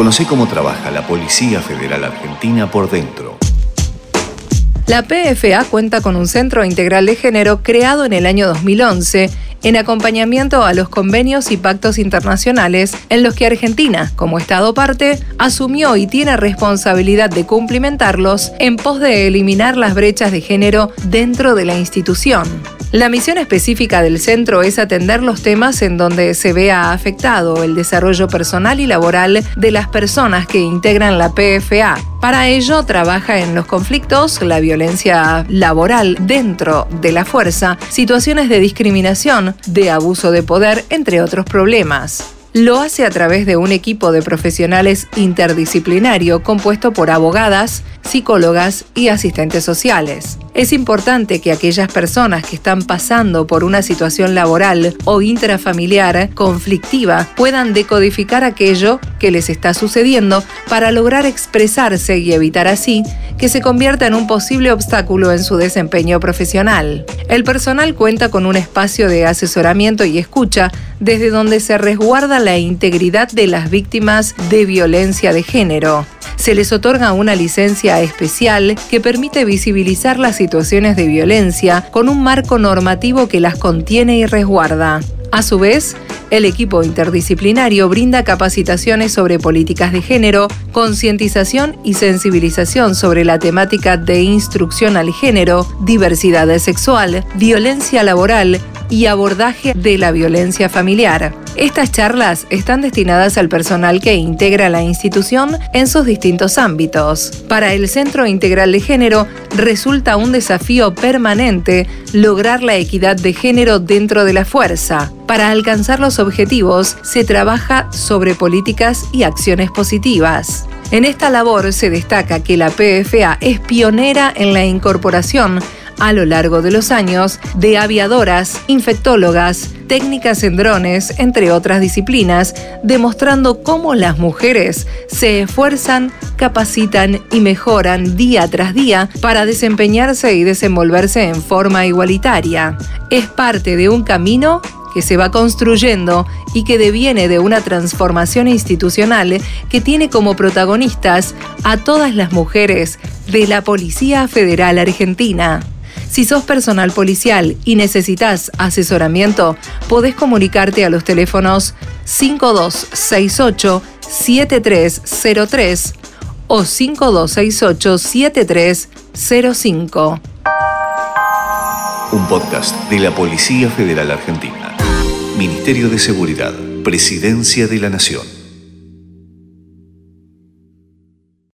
Conoce cómo trabaja la Policía Federal Argentina por dentro. La PFA cuenta con un centro integral de género creado en el año 2011 en acompañamiento a los convenios y pactos internacionales en los que Argentina, como Estado parte, asumió y tiene responsabilidad de cumplimentarlos en pos de eliminar las brechas de género dentro de la institución. La misión específica del centro es atender los temas en donde se vea afectado el desarrollo personal y laboral de las personas que integran la PFA. Para ello trabaja en los conflictos, la violencia laboral dentro de la fuerza, situaciones de discriminación, de abuso de poder, entre otros problemas. Lo hace a través de un equipo de profesionales interdisciplinario compuesto por abogadas, psicólogas y asistentes sociales. Es importante que aquellas personas que están pasando por una situación laboral o intrafamiliar conflictiva puedan decodificar aquello que les está sucediendo para lograr expresarse y evitar así que se convierta en un posible obstáculo en su desempeño profesional. El personal cuenta con un espacio de asesoramiento y escucha desde donde se resguarda la integridad de las víctimas de violencia de género se les otorga una licencia especial que permite visibilizar las situaciones de violencia con un marco normativo que las contiene y resguarda. A su vez, el equipo interdisciplinario brinda capacitaciones sobre políticas de género, concientización y sensibilización sobre la temática de instrucción al género, diversidad sexual, violencia laboral y abordaje de la violencia familiar. Estas charlas están destinadas al personal que integra la institución en sus distintos ámbitos. Para el Centro Integral de Género resulta un desafío permanente lograr la equidad de género dentro de la fuerza. Para alcanzar los objetivos se trabaja sobre políticas y acciones positivas. En esta labor se destaca que la PFA es pionera en la incorporación a lo largo de los años de aviadoras, infectólogas, técnicas en drones, entre otras disciplinas, demostrando cómo las mujeres se esfuerzan, capacitan y mejoran día tras día para desempeñarse y desenvolverse en forma igualitaria. Es parte de un camino que se va construyendo y que deviene de una transformación institucional que tiene como protagonistas a todas las mujeres de la Policía Federal Argentina. Si sos personal policial y necesitas asesoramiento, podés comunicarte a los teléfonos 5268-7303 o 5268-7305. Un podcast de la Policía Federal Argentina. Ministerio de Seguridad, Presidencia de la Nación.